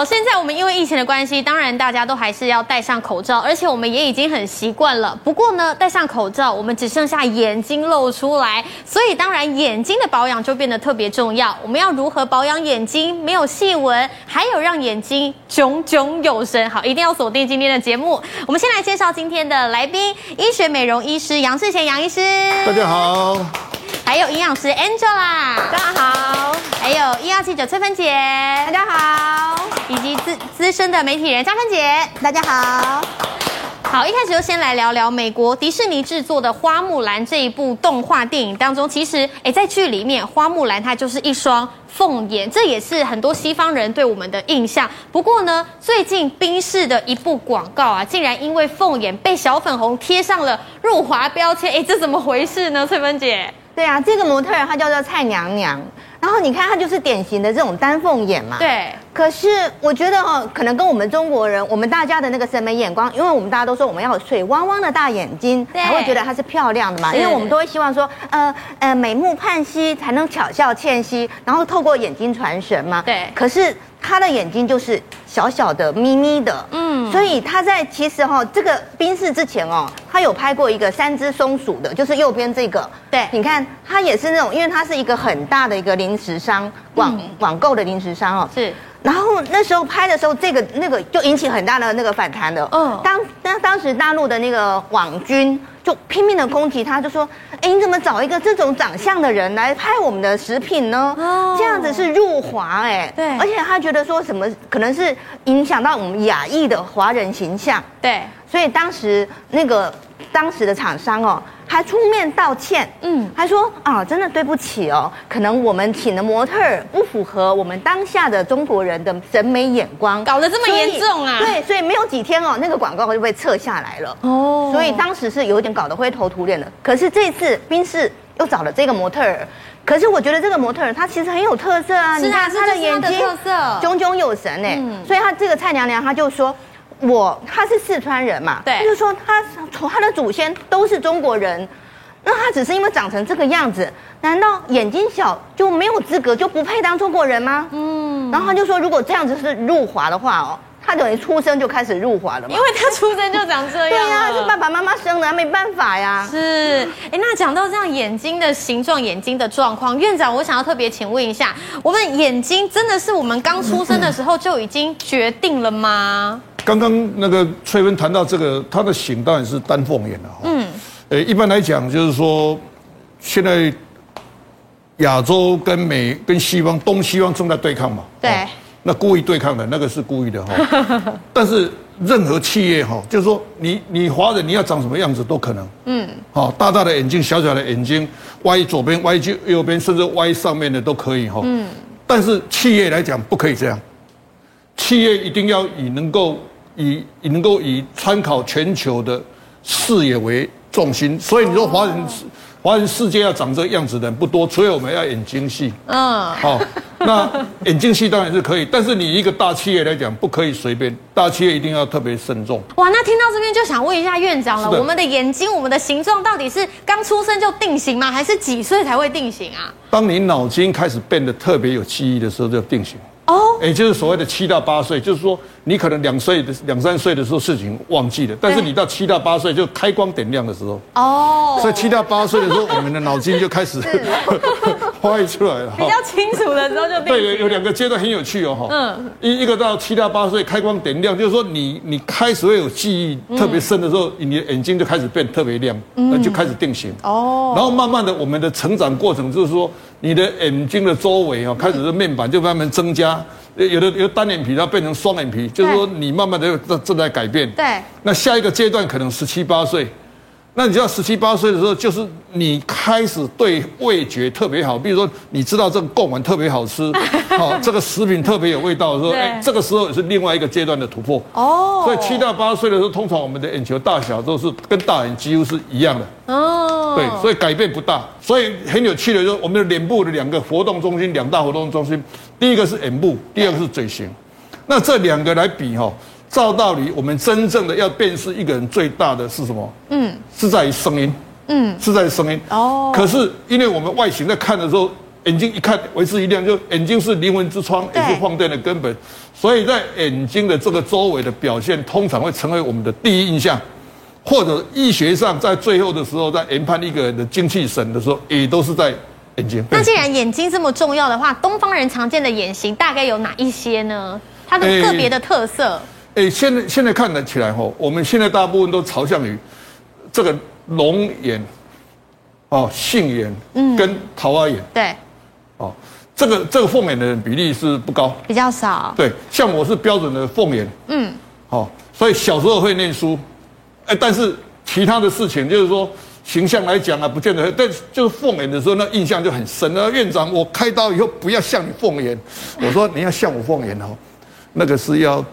好，现在我们因为疫情的关系，当然大家都还是要戴上口罩，而且我们也已经很习惯了。不过呢，戴上口罩，我们只剩下眼睛露出来，所以当然眼睛的保养就变得特别重要。我们要如何保养眼睛，没有细纹，还有让眼睛炯炯有神？好，一定要锁定今天的节目。我们先来介绍今天的来宾，医学美容医师杨世贤杨医师。大家好。还有营养师 Angela，大家好；还有医药记者翠芬姐，大家好；以及资资深的媒体人嘉芬姐，大家好。好，一开始就先来聊聊美国迪士尼制作的《花木兰》这一部动画电影当中，其实诶在剧里面，花木兰她就是一双凤眼，这也是很多西方人对我们的印象。不过呢，最近宾士的一部广告啊，竟然因为凤眼被小粉红贴上了入华标签，诶这怎么回事呢？翠芬姐。对啊，这个模特儿她叫做蔡娘娘，然后你看她就是典型的这种丹凤眼嘛。对。可是我觉得哦，可能跟我们中国人，我们大家的那个审美眼光，因为我们大家都说我们要有水汪汪的大眼睛，才会觉得她是漂亮的嘛。因为我们都会希望说，呃呃，美目盼兮才能巧笑倩兮，然后透过眼睛传神嘛。对。可是她的眼睛就是小小的、咪咪的。嗯。所以她在其实哈、哦，这个冰室之前哦。他有拍过一个三只松鼠的，就是右边这个。对，你看，他也是那种，因为他是一个很大的一个零食商，网网购的零食商哦。是。然后那时候拍的时候，这个那个就引起很大的那个反弹的。嗯。当当当时大陆的那个网军就拼命的攻击他，就说：“哎，你怎么找一个这种长相的人来拍我们的食品呢？哦。这样子是入华哎。对。而且他觉得说什么可能是影响到我们亚裔的华人形象。对。所以当时那个当时的厂商哦，还出面道歉，嗯，还说啊，真的对不起哦，可能我们请的模特儿不符合我们当下的中国人的审美眼光，搞得这么严重啊？对，所以没有几天哦，那个广告就被撤下来了。哦，所以当时是有点搞得灰头土脸的。可是这次宾士又找了这个模特儿，可是我觉得这个模特儿她其实很有特色啊，是啊，你看她的眼睛炯炯有神哎，嗯，所以她这个蔡娘娘她就说。我他是四川人嘛，对，他就说他从他的祖先都是中国人，那他只是因为长成这个样子，难道眼睛小就没有资格就不配当中国人吗？嗯，然后他就说，如果这样子是入华的话哦，他等于出生就开始入华了嘛，因为他出生就长这样，对呀、啊，是爸爸妈妈生的，他没办法呀。是，哎，那讲到这样眼睛的形状、眼睛的状况，院长，我想要特别请问一下，我们眼睛真的是我们刚出生的时候就已经决定了吗？刚刚那个翠芬谈到这个，他的型当然是丹凤眼了。嗯，呃，一般来讲就是说，现在亚洲跟美跟西方东西方正在对抗嘛。对。那故意对抗的那个是故意的哈。但是任何企业哈，就是说你你华人你要长什么样子都可能。嗯。好，大大的眼睛，小小的眼睛，歪左边，歪右右边，甚至歪上面的都可以哈。嗯。但是企业来讲不可以这样，企业一定要以能够。以以能够以参考全球的视野为重心，所以你说华人华人世界要长这个样子的人不多，所以我们要眼睛细。嗯，好，那眼睛细当然是可以，但是你一个大企业来讲，不可以随便，大企业一定要特别慎重。哇，那听到这边就想问一下院长了，我们的眼睛，我们的形状到底是刚出生就定型吗？还是几岁才会定型啊？当你脑筋开始变得特别有记忆的时候，就定型。哦，也就是所谓的七到八岁，就是说你可能两岁的两三岁的时候事情忘记了，但是你到七到八岁就开光点亮的时候，哦，所以七到八岁的时候，我们的脑筋就开始发育 出来了，比较清楚的时候就对，有有两个阶段很有趣哦，哈，嗯，一一个到七到八岁开光点亮，就是说你你开始会有记忆特别深的时候，你的眼睛就开始变特别亮，那就开始定型，哦，然后慢慢的我们的成长过程就是说。你的眼睛的周围啊，开始的面板就慢慢增加，有的有单眼皮，它变成双眼皮，就是说你慢慢的正正在改变。对。那下一个阶段可能十七八岁。那你知道十七八岁的时候，就是你开始对味觉特别好，比如说你知道这个贡丸特别好吃，好这个食品特别有味道的时候，哎，这个时候也是另外一个阶段的突破。哦。所以七到八岁的时候，通常我们的眼球大小都是跟大人几乎是一样的。哦。对，所以改变不大。所以很有趣的就是我们的脸部的两个活动中心，两大活动中心，第一个是眼部，第二个是嘴型。那这两个来比哈。照道理，我们真正的要辨识一个人最大的是什么？嗯，是在于声音。嗯，是在于声音。哦。可是，因为我们外形在看的时候，眼睛一看为之一亮，就眼睛是灵魂之窗，也是放电的根本。所以在眼睛的这个周围的表现，通常会成为我们的第一印象，或者医学上在最后的时候，在研判一个人的精气神的时候，也都是在眼睛。那既然眼睛这么重要的话，东方人常见的眼型大概有哪一些呢？它的个别的特色？欸，现在现在看得起来吼，我们现在大部分都朝向于这个龙眼，哦，杏眼，嗯，跟桃花眼，对。哦，这个这个凤眼的人比例是不高，比较少。对，像我是标准的凤眼，嗯，好、哦，所以小时候会念书，哎，但是其他的事情就是说形象来讲啊，不见得。但就是凤眼的时候，那印象就很深啊。院长，我开刀以后不要像你凤眼，我说你要像我凤眼哦，那个是要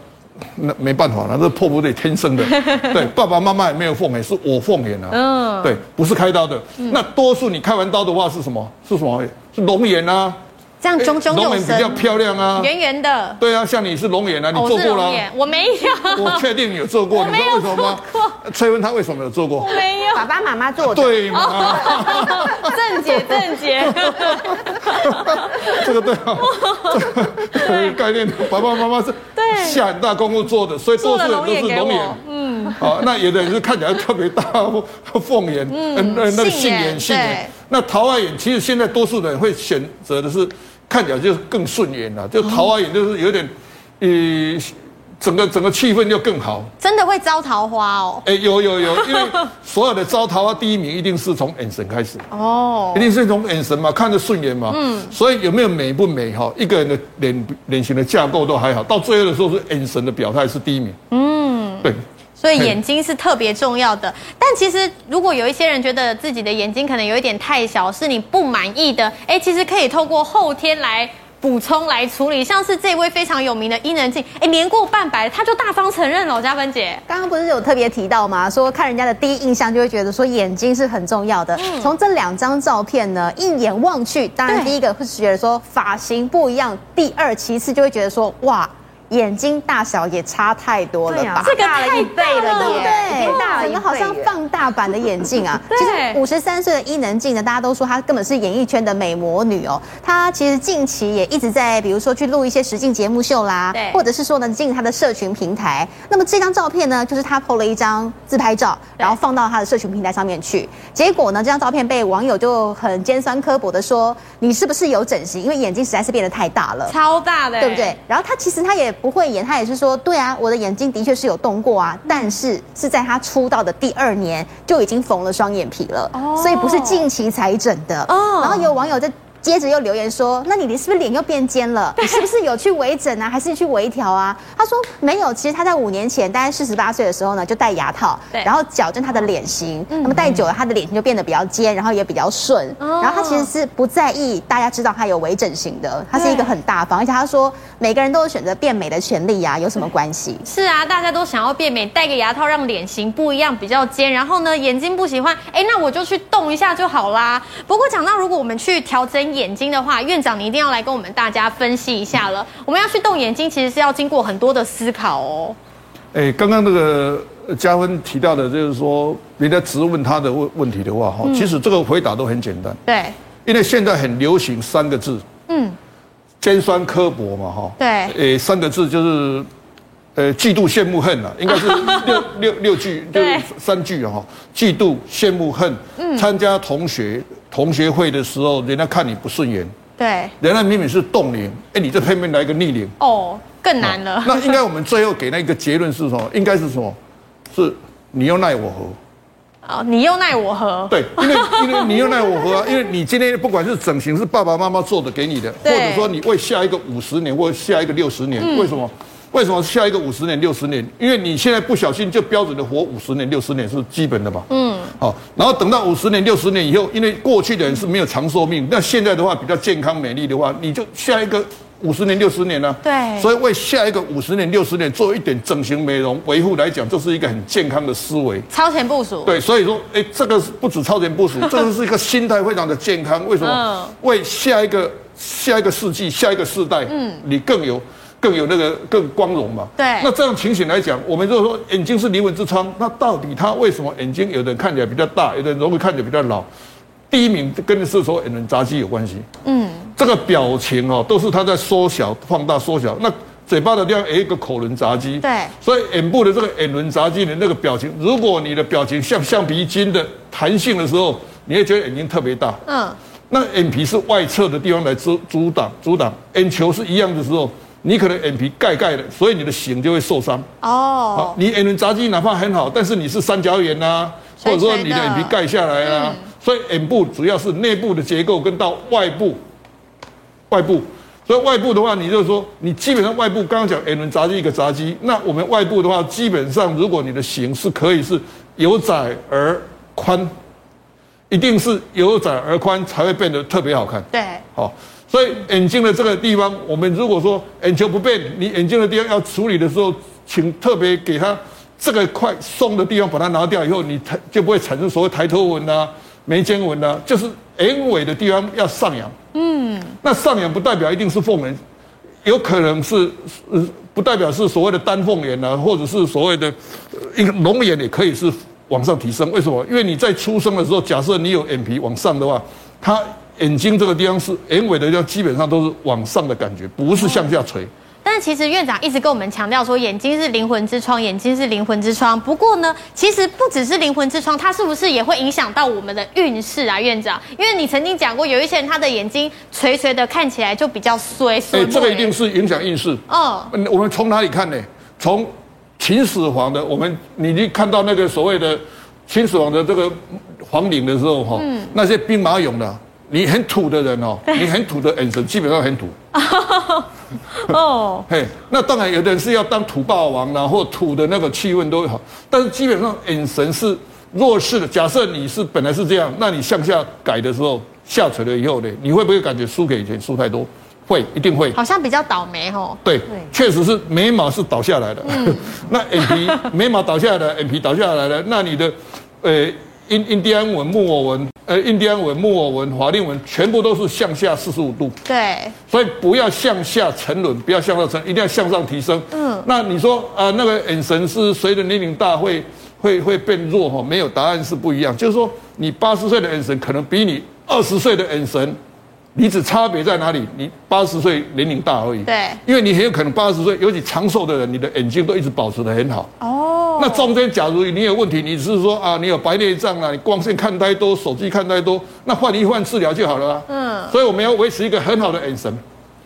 那没办法了，那是迫不得已天生的。对，爸爸妈妈也没有凤眼，是我凤眼啊。嗯，对，不是开刀的。那多数你开完刀的话是什么？是什么？是龙眼啊，这样炯炯有神，龙眼比较漂亮啊，圆圆的。对啊，像你是龙眼啊，你做过了？我没有。我确定你有做过，你知道为什么吗？崔文他为什么有做过？我没有。爸爸妈妈做的。对嘛？正解正解。这个对啊，这个概念，爸爸妈妈是下很大功夫做的，所以多数人都是龙眼。嗯。好，那有的人是看起来特别大，凤眼，嗯，那个杏眼，杏眼。那桃花眼其实现在多数人会选择的是看起来就是更顺眼了，就桃花眼就是有点，呃，整个整个气氛就更好。真的会招桃花哦？哎，有有有，因为所有的招桃花第一名一定是从眼神开始哦，一定是从眼神嘛，看着顺眼嘛。嗯，所以有没有美不美哈？一个人的脸脸型的架构都还好，到最后的时候是眼神的表态是第一名。嗯，对。所以眼睛是特别重要的，但其实如果有一些人觉得自己的眼睛可能有一点太小，是你不满意的，哎，其实可以透过后天来补充来处理。像是这位非常有名的伊能静，哎，年过半百，他就大方承认了。嘉芬姐，刚刚不是有特别提到吗？说看人家的第一印象就会觉得说眼睛是很重要的。从这两张照片呢，一眼望去，当然第一个会觉得说发型不一样，第二其次就会觉得说哇。眼睛大小也差太多了吧？这个大了一倍了，对不对？大了，整个好像放大版的眼镜啊。其实五十三岁的伊能静呢，大家都说她根本是演艺圈的美魔女哦。她其实近期也一直在，比如说去录一些实境节目秀啦，对，或者是说呢，经营她的社群平台。那么这张照片呢，就是她 PO 了一张自拍照，然后放到她的社群平台上面去。结果呢，这张照片被网友就很尖酸刻薄的说：“你是不是有整形？因为眼睛实在是变得太大了，超大的，对不对？”然后她其实她也。不会演，他也是说，对啊，我的眼睛的确是有动过啊，但是是在他出道的第二年就已经缝了双眼皮了，所以不是近期才整的。然后有网友在。接着又留言说：“那你你是不是脸又变尖了？你是不是有去微整啊，还是去微调啊？”他说：“没有，其实他在五年前，大概四十八岁的时候呢，就戴牙套，对，然后矫正他的脸型。那么戴久了，他的脸型就变得比较尖，然后也比较顺。然后他其实是不在意大家知道他有微整形的，他是一个很大方，而且他说每个人都有选择变美的权利呀，有什么关系？是啊，大家都想要变美，戴个牙套让脸型不一样，比较尖。然后呢，眼睛不喜欢，哎，那我就去动一下就好啦。不过讲到如果我们去调整。”眼睛的话，院长你一定要来跟我们大家分析一下了。我们要去动眼睛，其实是要经过很多的思考哦。哎，刚刚那个嘉芬提到的，就是说，人家质问他的问问题的话，哈，其实这个回答都很简单。对，因为现在很流行三个字，嗯，尖酸刻薄嘛，哈。对。哎，三个字就是，呃，嫉妒、羡慕、恨啊，应该是 六六六句，就三句哈。嫉妒、羡慕、恨。嗯。参加同学。同学会的时候，人家看你不顺眼，对，人家明明是冻龄，哎，你这偏偏来一个逆龄，哦，更难了。那应该我们最后给那个结论是什么？应该是什么？是你又奈我何？哦，你又奈我何？对，因为因为你又奈我何啊？因为你今天不管是整形是爸爸妈妈做的给你的，或者说你为下一个五十年或下一个六十年，嗯、为什么？为什么下一个五十年、六十年？因为你现在不小心就标准的活五十年、六十年是基本的嘛。嗯。好，然后等到五十年、六十年以后，因为过去的人是没有长寿命，那现在的话比较健康美丽的话，你就下一个五十年、六十年呢？对。所以为下一个五十年、六十年做一点整形美容维护来讲，这是一个很健康的思维。超前部署。对，所以说，哎，这个不止超前部署，这个是一个心态非常的健康。为什么？为下一个下一个世纪、下一个世代，嗯，你更有。更有那个更光荣嘛？对。那这样情形来讲，我们如果说眼睛是灵魂之窗，那到底他为什么眼睛有的人看起来比较大，有的人容易看起来比较老？第一名跟你是说眼轮匝肌有关系。嗯，这个表情哦，都是他在缩小、放大、缩小。那嘴巴的地方有一个口轮匝肌。对。所以眼部的这个眼轮匝肌的那个表情，如果你的表情像橡皮筋的弹性的时候，你会觉得眼睛特别大。嗯。那眼皮是外侧的地方来阻阻挡阻挡，眼球是一样的时候，你可能眼皮盖盖的，所以你的形就会受伤。哦。你眼轮匝肌哪怕很好，但是你是三角眼呐，或者说你的眼皮盖下来啊。嗯所以眼部主要是内部的结构跟到外部，外部，所以外部的话，你就是说，你基本上外部刚刚讲眼轮匝肌一个匝肌，那我们外部的话，基本上如果你的形是可以是由窄而宽，一定是由窄而宽才会变得特别好看。对，好，所以眼睛的这个地方，我们如果说眼球不变，你眼睛的地方要处理的时候，请特别给它这个块松的地方把它拿掉以后，你抬就不会产生所谓抬头纹啊。眉间纹呢，就是眼尾的地方要上扬。嗯，那上扬不代表一定是凤眼，有可能是呃，不代表是所谓的丹凤眼啊，或者是所谓的一个龙眼也可以是往上提升。为什么？因为你在出生的时候，假设你有眼皮往上的话，它眼睛这个地方是眼尾的地方，基本上都是往上的感觉，不是向下垂。但其实院长一直跟我们强调说，眼睛是灵魂之窗，眼睛是灵魂之窗。不过呢，其实不只是灵魂之窗，它是不是也会影响到我们的运势啊，院长？因为你曾经讲过，有一些人他的眼睛垂垂的，看起来就比较衰。哎，这个一定是影响运势。嗯，我们从哪里看呢？从秦始皇的，我们你一看到那个所谓的秦始皇的这个皇陵的时候，哈，嗯，那些兵马俑的，你很土的人哦，你很土的眼神，基本上很土。哦，嘿，那当然，有的人是要当土霸王然后土的那个气氛都会好，但是基本上眼神是弱势的。假设你是本来是这样，那你向下改的时候下垂了以后呢，你会不会感觉输给以前输太多？会，一定会。好像比较倒霉哦。对，确实是眉毛是倒下来的。嗯、那眼皮眉毛倒下来的，眼皮倒下来了，那你的，呃。印印第安纹、木偶纹，呃，印第安纹、木偶纹、法令纹，全部都是向下四十五度。对，所以不要向下沉沦，不要向上沉，一定要向上提升。嗯，那你说啊、呃，那个眼神是随着年龄大会会会变弱哈？没有，答案是不一样。就是说，你八十岁的眼神可能比你二十岁的眼神，你只差别在哪里？你八十岁年龄大而已。对，因为你很有可能八十岁，尤其长寿的人，你的眼睛都一直保持得很好。哦。那中间，假如你有问题，你是说啊，你有白内障啊，你光线看太多，手机看太多，那换一换治疗就好了啊。嗯。所以我们要维持一个很好的眼神。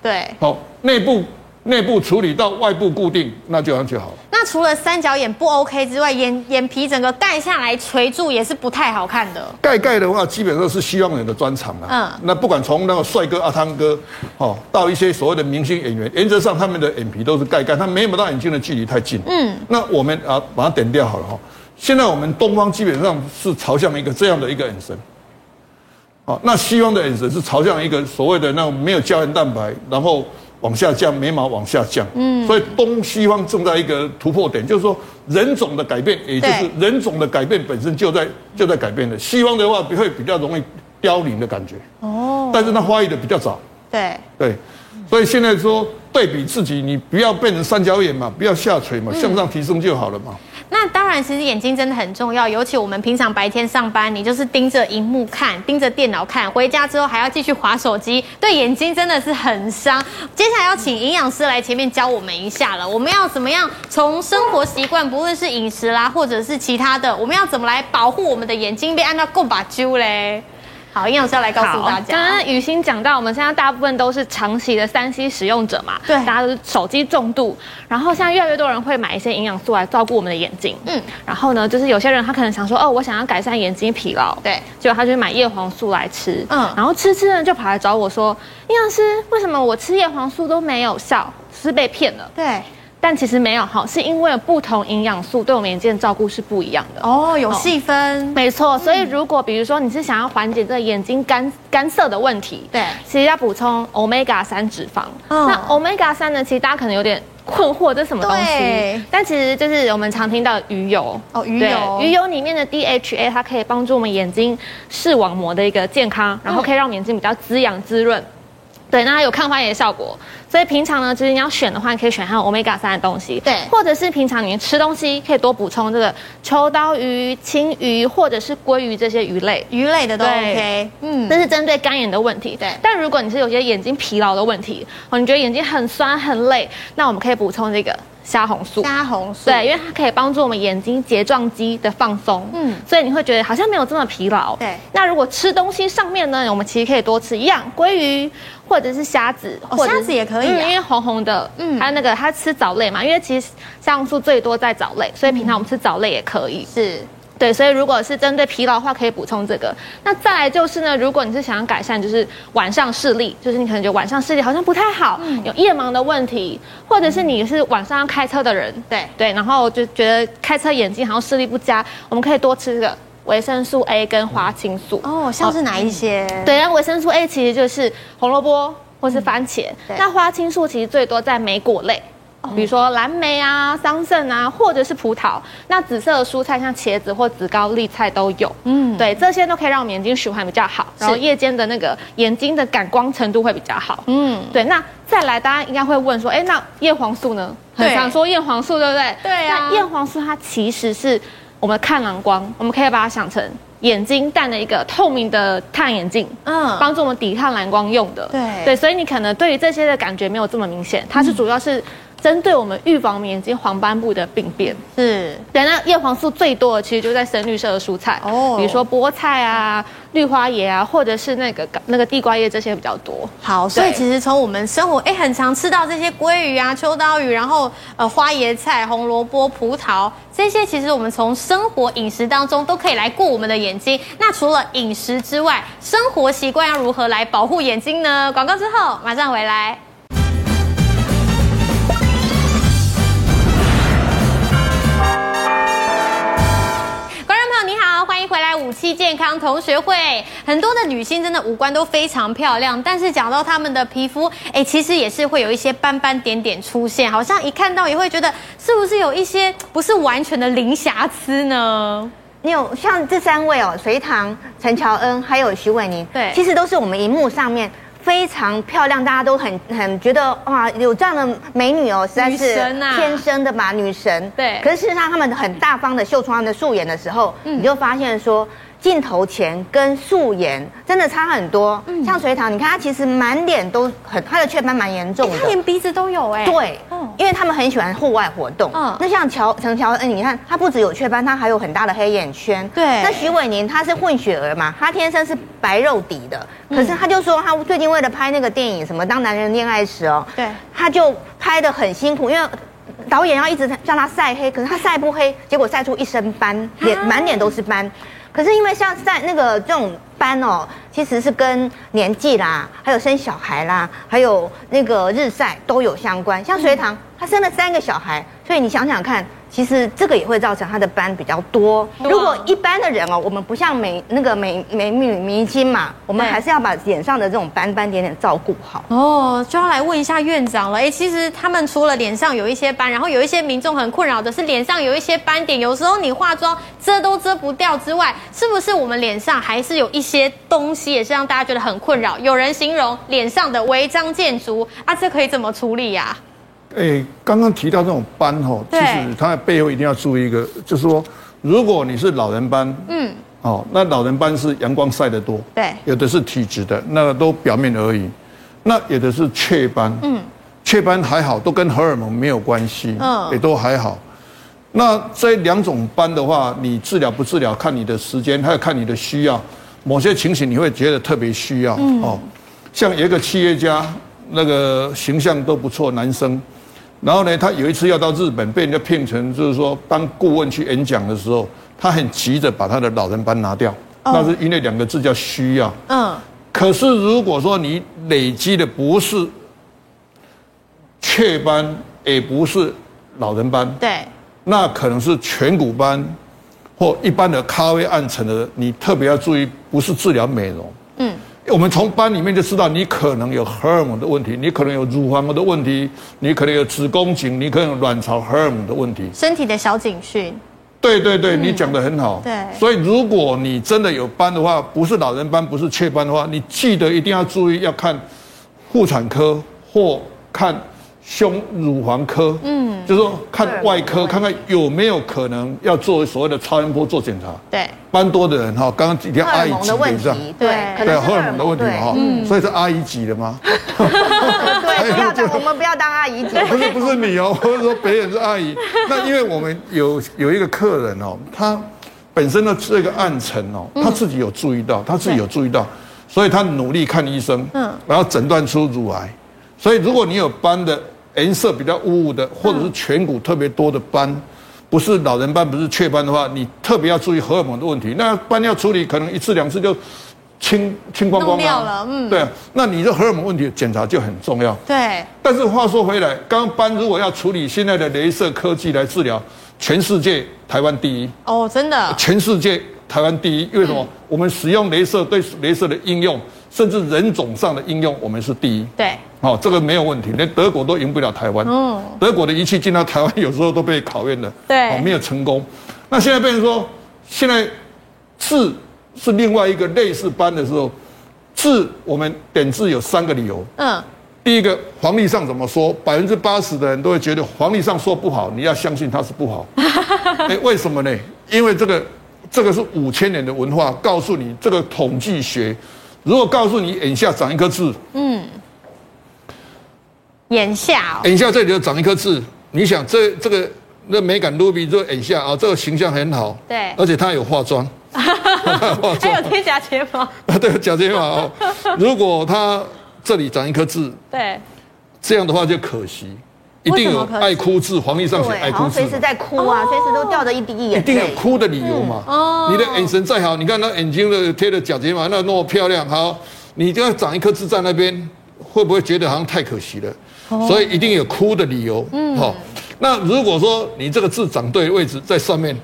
对。好，内部内部处理到外部固定，那就这样就好了。那除了三角眼不 OK 之外，眼眼皮整个盖下来垂住也是不太好看的。盖盖的话，基本上是西方人的专长了。嗯。那不管从那个帅哥阿汤哥，哦，到一些所谓的明星演员，原则上他们的眼皮都是盖盖，他眉毛到眼睛的距离太近。嗯。那我们啊，把它点掉好了哈。现在我们东方基本上是朝向一个这样的一个眼神。哦，那西方的眼神是朝向一个所谓的那种没有胶原蛋白，然后。往下降，眉毛往下降，嗯，所以东西方正在一个突破点，就是说人种的改变，也就是人种的改变本身就在就在改变的。西方的话会比较容易凋零的感觉，哦，但是它发育的比较早，对。对，所以现在说对比自己，你不要变成三角眼嘛，不要下垂嘛，向上提升就好了嘛。那当然，其实眼睛真的很重要，尤其我们平常白天上班，你就是盯着荧幕看，盯着电脑看，回家之后还要继续划手机，对眼睛真的是很伤。接下来要请营养师来前面教我们一下了，我们要怎么样从生活习惯，不论是饮食啦，或者是其他的，我们要怎么来保护我们的眼睛，被按照够把揪嘞？好，营养师要来告诉大家。刚刚雨欣讲到，我们现在大部分都是长期的三 C 使用者嘛，对，大家都是手机重度，然后现在越来越多人会买一些营养素来照顾我们的眼睛，嗯，然后呢，就是有些人他可能想说，哦，我想要改善眼睛疲劳，对，结果他就买叶黄素来吃，嗯，然后吃吃呢就跑来找我说，营养师，为什么我吃叶黄素都没有效，是被骗了？对。但其实没有好，是因为不同营养素对我们眼睛的照顾是不一样的哦，有细分，没错。所以如果比如说你是想要缓解这个眼睛干干涩的问题，对，其实要补充 Omega 三脂肪。哦、那 Omega 三呢，其实大家可能有点困惑，这是什么东西？对但其实就是我们常听到的鱼油哦，鱼油，鱼油里面的 DHA 它可以帮助我们眼睛视网膜的一个健康，然后可以让我们眼睛比较滋养滋润。对，那它有抗发炎的效果。所以平常呢，其实你要选的话，你可以选含有 Omega 三的东西，对，或者是平常你吃东西可以多补充这个秋刀鱼、青鱼或者是鲑鱼这些鱼类，鱼类的都 OK，嗯，这是针对干眼的问题。对，但如果你是有些眼睛疲劳的问题，哦，你觉得眼睛很酸很累，那我们可以补充这个。虾红素，虾红素，对，因为它可以帮助我们眼睛睫状肌的放松，嗯，所以你会觉得好像没有这么疲劳。对，那如果吃东西上面呢，我们其实可以多吃一样鲑鱼或者是虾子，哦，虾子也可以，啊，嗯，因为红红的，嗯，还有那个它吃藻类嘛，因为其实虾红素最多在藻类，所以平常我们吃藻类也可以，是。对，所以如果是针对疲劳的话，可以补充这个。那再来就是呢，如果你是想要改善，就是晚上视力，就是你可能觉得晚上视力好像不太好，嗯、有夜盲的问题，或者是你是晚上要开车的人，对对，然后就觉得开车眼睛好像视力不佳，我们可以多吃这个维生素 A 跟花青素。哦，像是哪一些？哦、对，那维生素 A 其实就是红萝卜或是番茄，嗯、那花青素其实最多在莓果类。比如说蓝莓啊、桑葚啊，或者是葡萄。那紫色的蔬菜像茄子或紫高丽菜都有。嗯，对，这些都可以让我们眼睛循环比较好，然后夜间的那个眼睛的感光程度会比较好。嗯，对。那再来，大家应该会问说，哎，那叶黄素呢？很常说叶黄素，对不对？对啊。那叶黄素它其实是我们看蓝光，我们可以把它想成眼睛戴了一个透明的太阳眼镜，嗯，帮助我们抵抗蓝光用的。对对，所以你可能对于这些的感觉没有这么明显，它是主要是。针对我们预防眼睛黄斑部的病变，是对。那叶黄素最多的其实就在深绿色的蔬菜哦，比如说菠菜啊、绿花椰啊，或者是那个那个地瓜叶这些比较多。好，所以其实从我们生活哎，很常吃到这些鲑鱼啊、秋刀鱼，然后呃花椰菜、红萝卜、葡萄这些，其实我们从生活饮食当中都可以来顾我们的眼睛。那除了饮食之外，生活习惯要如何来保护眼睛呢？广告之后马上回来。五期健康同学会，很多的女性真的五官都非常漂亮，但是讲到她们的皮肤，哎，其实也是会有一些斑斑点点出现，好像一看到也会觉得是不是有一些不是完全的零瑕疵呢？你有像这三位哦，隋棠、陈乔恩还有徐伟宁，对，其实都是我们荧幕上面。非常漂亮，大家都很很觉得哇，有这样的美女哦，实在是天生的嘛，女神。对。可是事实上，他们很大方的秀出他们的素颜的时候，你就发现说。镜头前跟素颜真的差很多。嗯，像隋棠，你看她其实满脸都很，她的雀斑蛮严重的，她连鼻子都有哎。对，因为他们很喜欢户外活动。嗯，那像乔陈乔恩，你看她不只有雀斑，她还有很大的黑眼圈。对，那徐伟宁她是混血儿嘛，她天生是白肉底的，可是她就说她最近为了拍那个电影什么《当男人恋爱时》哦，对，她就拍的很辛苦，因为导演要一直叫他晒黑，可是他晒不黑，结果晒出一身斑，脸满脸都是斑。可是因为像在那个这种斑哦，其实是跟年纪啦，还有生小孩啦，还有那个日晒都有相关。像隋唐，他生了三个小孩，所以你想想看。其实这个也会造成他的斑比较多。如果一般的人哦，我们不像美那个美美女明星嘛，我们还是要把脸上的这种斑斑点点照顾好。哦，就要来问一下院长了。哎，其实他们除了脸上有一些斑，然后有一些民众很困扰的是脸上有一些斑点，有时候你化妆遮都遮不掉之外，是不是我们脸上还是有一些东西也是让大家觉得很困扰？有人形容脸上的违章建筑啊，这可以怎么处理呀？哎，刚刚提到这种斑哈，其实它的背后一定要注意一个，就是说，如果你是老人斑，嗯，哦，那老人斑是阳光晒得多，对，有的是体质的，那个都表面而已，那有的是雀斑，嗯，雀斑还好，都跟荷尔蒙没有关系，嗯，也都还好。那这两种斑的话，你治疗不治疗，看你的时间，还有看你的需要。某些情形你会觉得特别需要，嗯，哦，像有一个企业家，那个形象都不错，男生。然后呢，他有一次要到日本，被人家骗成就是说当顾问去演讲的时候，他很急着把他的老人斑拿掉，那是因为两个字叫需要。嗯。可是如果说你累积的不是雀斑，也不是老人斑，对，那可能是颧骨斑或一般的咖啡暗沉的，你特别要注意，不是治疗美容。嗯。我们从斑里面就知道，你可能有荷尔蒙的问题，你可能有乳房的问题，你可能有子宫颈，你可能有卵巢荷尔蒙的问题。身体的小警讯。对对对，你讲的很好。对。所以如果你真的有斑的话，不是老人斑，不是雀斑的话，你记得一定要注意，要看妇产科或看胸乳房科，嗯，就是说看外科，看看有没有可能要做所谓的超音波做检查。对，斑多的人哈，刚刚几天阿姨级的这样，对，对，荷尔蒙的问题哈，嗯，所以是阿姨级的吗？对，不要当 我们不要当阿姨级，不是不是你哦，或者说别人是阿姨。那因为我们有有一个客人哦，他本身的这个暗沉哦，他自己有注意到，他自己有注意到，所以他努力看医生，嗯，然后诊断出乳癌。所以如果你有斑的。颜色比较雾雾的，或者是颧骨特别多的斑，不是老人斑，不是雀斑的话，你特别要注意荷尔蒙的问题。那斑要处理，可能一次两次就清清光光了。嗯，对啊，那你的荷尔蒙问题检查就很重要。对。但是话说回来，刚刚斑如果要处理，现在的镭射科技来治疗，全世界台湾第一。哦，真的。全世界台湾第一，因为什么？我们使用镭射对镭射的应用。甚至人种上的应用，我们是第一。对，好，这个没有问题，连德国都赢不了台湾。嗯，德国的仪器进到台湾，有时候都被考验的。对，没有成功。那现在变成说，现在治是另外一个类似班的时候，治我们点痣有三个理由。嗯，第一个黄历上怎么说？百分之八十的人都会觉得黄历上说不好，你要相信它是不好。哎，为什么呢？因为这个这个是五千年的文化，告诉你这个统计学。如果告诉你眼下长一颗痣，嗯，眼下，眼下这里就长一颗痣，你想这这个那美感 Ruby 这眼下啊，这个形象很好，对，而且他有化妆，化妆，还有贴假睫毛，啊，对，假睫毛哦。如果他这里长一颗痣，对，这样的话就可惜。一定有爱哭痣，黄历上写爱哭痣，随时在哭啊，随时都掉着一滴眼泪。一定有哭的理由嘛？哦，你的眼神再好，你看那眼睛的贴的假睫毛，那那么漂亮，好，你就要长一颗痣在那边，会不会觉得好像太可惜了？所以一定有哭的理由。嗯，好，那如果说你这个痣长对位置，在上面，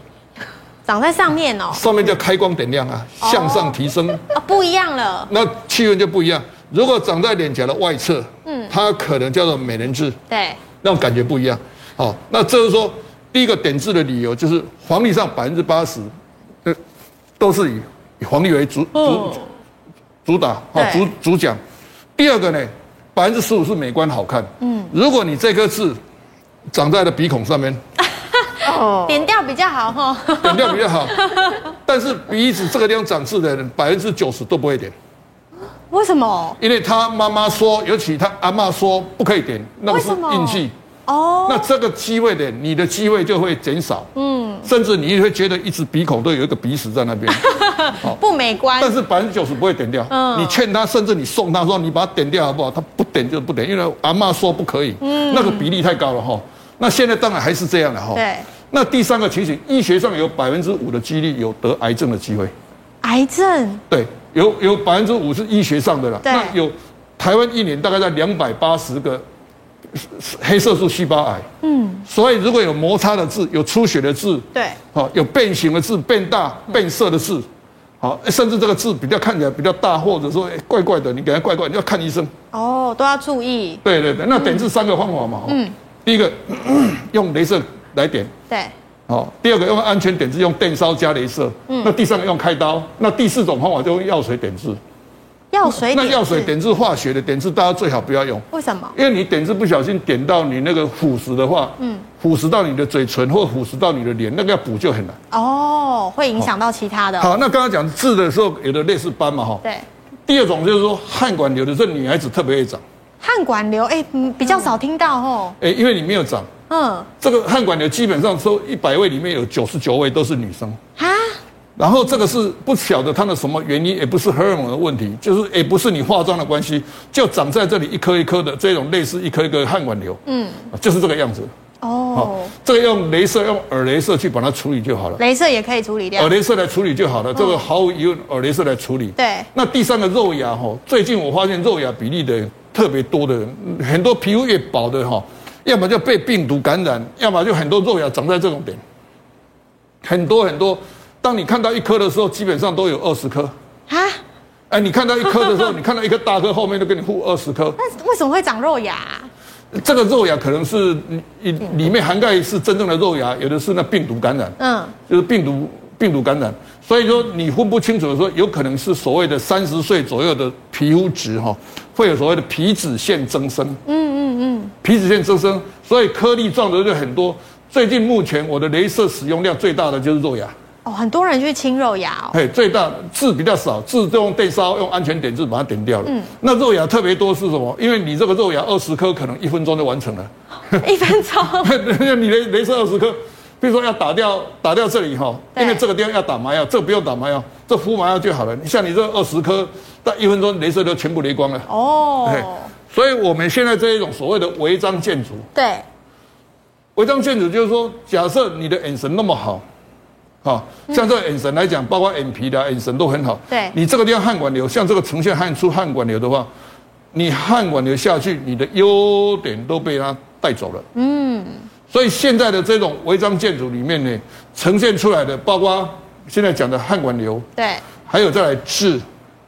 长在上面哦，上面叫开光点亮啊，向上提升。哦，不一样了。那气氛就不一样。如果长在脸颊的外侧，嗯，它可能叫做美人痣。对。那种感觉不一样，好，那这是说第一个点痣的理由，就是黄历上百分之八十，呃，都是以以黄历为主主主打，好主主讲。第二个呢，百分之十五是美观好看，嗯，如果你这颗痣长在了鼻孔上面，哦，点掉比较好哈，点掉比较好，但是鼻子这个地方长痣的人，百分之九十都不会点。为什么？因为他妈妈说，尤其他阿嬷说不可以点，那个是印记。哦。那这个机会点，你的机会就会减少。嗯。甚至你会觉得一直鼻孔都有一个鼻屎在那边。不美观。但是百分之九十不会点掉。嗯。你劝他，甚至你送他说，你把它点掉好不好？他不点就不点，因为阿嬷说不可以。嗯。那个比例太高了哈。那现在当然还是这样的哈。对。那第三个情形，医学上有百分之五的几率有得癌症的机会。癌症。对。有有百分之五是医学上的了，那有台湾一年大概在两百八十个黑色素细胞癌，嗯，所以如果有摩擦的痣，有出血的痣，对，好有变形的痣、变大、变色的痣，好，甚至这个痣比较看起来比较大，或者说哎怪怪的，你给他怪怪，你要看医生。哦，都要注意。对对对，那点痣三个方法嘛，嗯，第一个 用镭射来点，对。好，第二个用安全点痣，用电烧加镭射。嗯，那第三个用开刀，那第四种方法就用药水点痣。药水？那药水点痣化学的点痣，大家最好不要用。为什么？因为你点痣不小心点到你那个腐蚀的话，嗯，腐蚀到你的嘴唇或腐蚀到你的脸，那个要补就很难。哦，会影响到其他的。好，那刚刚讲痣的时候，有的类似斑嘛，哈。对。第二种就是说汗管瘤的时候，女孩子特别会长。汗管瘤，哎，嗯，比较少听到吼。哎，因为你没有长。嗯，这个汗管瘤基本上说一百位里面有九十九位都是女生啊，然后这个是不晓得它的什么原因，也不是荷尔蒙的问题，就是也不是你化妆的关系，就长在这里一颗一颗的这种类似一颗一颗汗管瘤，嗯，就是这个样子。哦，这个用镭射用耳镭射去把它处理就好了。镭射也可以处理掉。耳镭射来处理就好了，这个毫无疑问，耳镭射来处理。对。那第三个肉芽哈，最近我发现肉芽比例的特别多的人，很多皮肤越薄的哈。要么就被病毒感染，要么就很多肉芽长在这种点，很多很多。当你看到一颗的时候，基本上都有二十颗。啊？哎，你看到一颗的时候，你看到一颗大颗，后面都给你附二十颗。那为什么会长肉芽？这个肉芽可能是里里面涵盖是真正的肉芽，有的是那病毒感染。嗯，就是病毒病毒感染。所以说你分不清楚的时候，有可能是所谓的三十岁左右的皮肤值哈，会有所谓的皮脂腺增生。嗯。皮脂腺增生，所以颗粒状的就很多。最近目前我的镭射使用量最大的就是肉芽。哦，很多人去清肉芽哦。嘿，最大痣比较少，痣都用电烧用安全点痣把它点掉了。嗯，那肉芽特别多是什么？因为你这个肉芽二十颗可能一分钟就完成了。一分钟？你雷镭射二十颗，比如说要打掉打掉这里哈，因为这个地方要打麻药，这个不用打麻药，这敷麻药就好了。你像你这二十颗，到一分钟镭射就全部雷光了。哦。对，所以我们现在这一种所谓的违章建筑，对，违章建筑就是说，假设你的眼神那么好。好，像这个眼神来讲，包括眼皮的眼神都很好。对，你这个地方汗管瘤，像这个呈现汗出汗管瘤的话，你汗管瘤下去，你的优点都被它带走了。嗯，所以现在的这种违章建筑里面呢，呈现出来的，包括现在讲的汗管瘤，对，还有再来痣。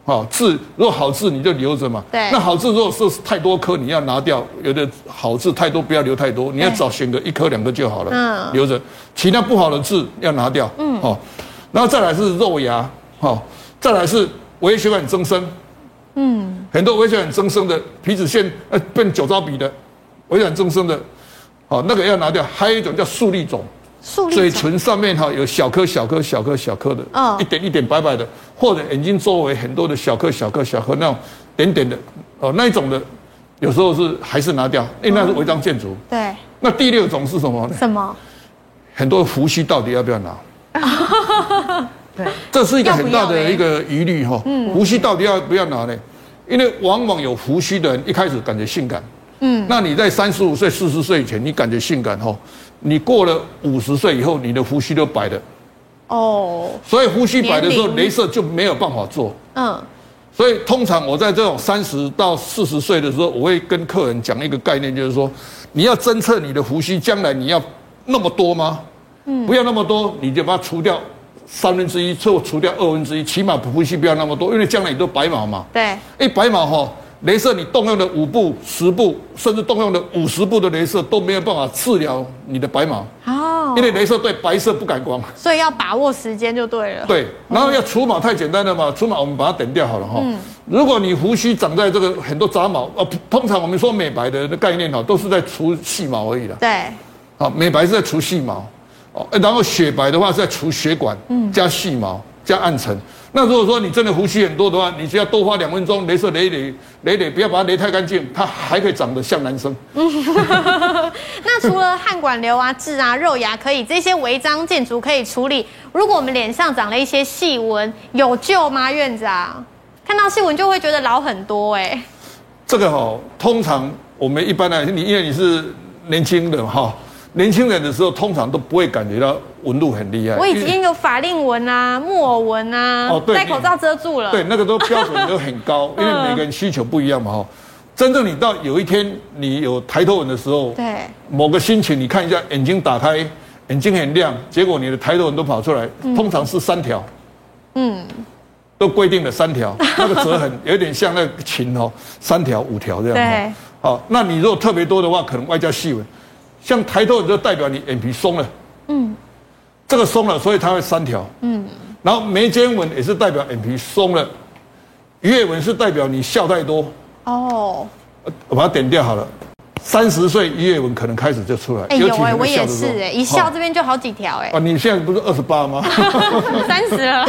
好痣，如果好痣你就留着嘛。对。那好痣如果是太多颗，你要拿掉。有的好痣太多，不要留太多，你要找选个一颗两个就好了。嗯。留着，其他不好的痣要拿掉。嗯。好，然后再来是肉芽，好，再来是微血管增生。嗯。很多微血管增生的皮脂腺呃变酒糟鼻的，微血管增生的，好那个要拿掉。还有一种叫粟粒肿。嘴唇上面哈有小颗小颗小颗小颗的，一点一点白白的，或者眼睛周围很多的小颗小颗小颗那种点点的，哦，那一种的，有时候是还是拿掉，因为那是违章建筑。对。那第六种是什么呢？什么？很多胡须到底要不要拿？对，这是一个很大的一个疑虑哈。嗯。胡须到底要不要拿呢？因为往往有胡须的人一开始感觉性感。嗯。那你在三十五岁、四十岁以前，你感觉性感哈？你过了五十岁以后，你的胡须都白了，哦，所以胡须白的时候，镭射就没有办法做。嗯，所以通常我在这种三十到四十岁的时候，我会跟客人讲一个概念，就是说，你要侦测你的胡须将来你要那么多吗？嗯，不要那么多，你就把它除掉三分之一，或除掉二分之一，起码胡须不要那么多，因为将来你都白毛嘛。对，一白毛哈。雷射你动用了五步、十步，甚至动用了五十步的镭射都没有办法治疗你的白毛哦，因为镭射对白色不感光，所以要把握时间就对了。对，然后要除毛太简单了嘛，除毛我们把它等掉好了哈。嗯，如果你胡须长在这个很多杂毛，呃，通常我们说美白的概念哈，都是在除细毛而已的。对，好，美白是在除细毛，哦，然后雪白的话是在除血管，嗯，加细毛，加暗沉。那如果说你真的胡须很多的话，你只要多花两分钟，镭射雷雷雷雷，不要把它雷太干净，它还可以长得像男生。那除了汗管瘤啊、痣啊、肉芽可以这些违章建筑可以处理，如果我们脸上长了一些细纹，有救吗？院长啊，看到细纹就会觉得老很多哎、欸。这个哈、哦，通常我们一般来，你因为你是年轻人哈。年轻人的时候，通常都不会感觉到纹路很厉害。我已经有法令纹啊、木偶纹啊，哦，对，戴口罩遮住了。对，那个都标准都很高，因为每个人需求不一样嘛，哈。真正你到有一天你有抬头纹的时候，对，某个心情，你看一下眼睛打开，眼睛很亮，结果你的抬头纹都跑出来，通常是三条，嗯，都规定了三条，那个折痕有点像那个琴哦，三条五条这样。对，好，那你如果特别多的话，可能外加细纹。像抬头纹就代表你眼皮松了，嗯，这个松了，所以它会三条，嗯，然后眉间纹也是代表眼皮松了，鱼尾纹是代表你笑太多，哦，我把它点掉好了，三十岁鱼尾纹可能开始就出来，哎、欸、有哎、欸，我也是哎、欸，一笑这边就好几条哎、欸，啊，你现在不是二十八吗？三十了，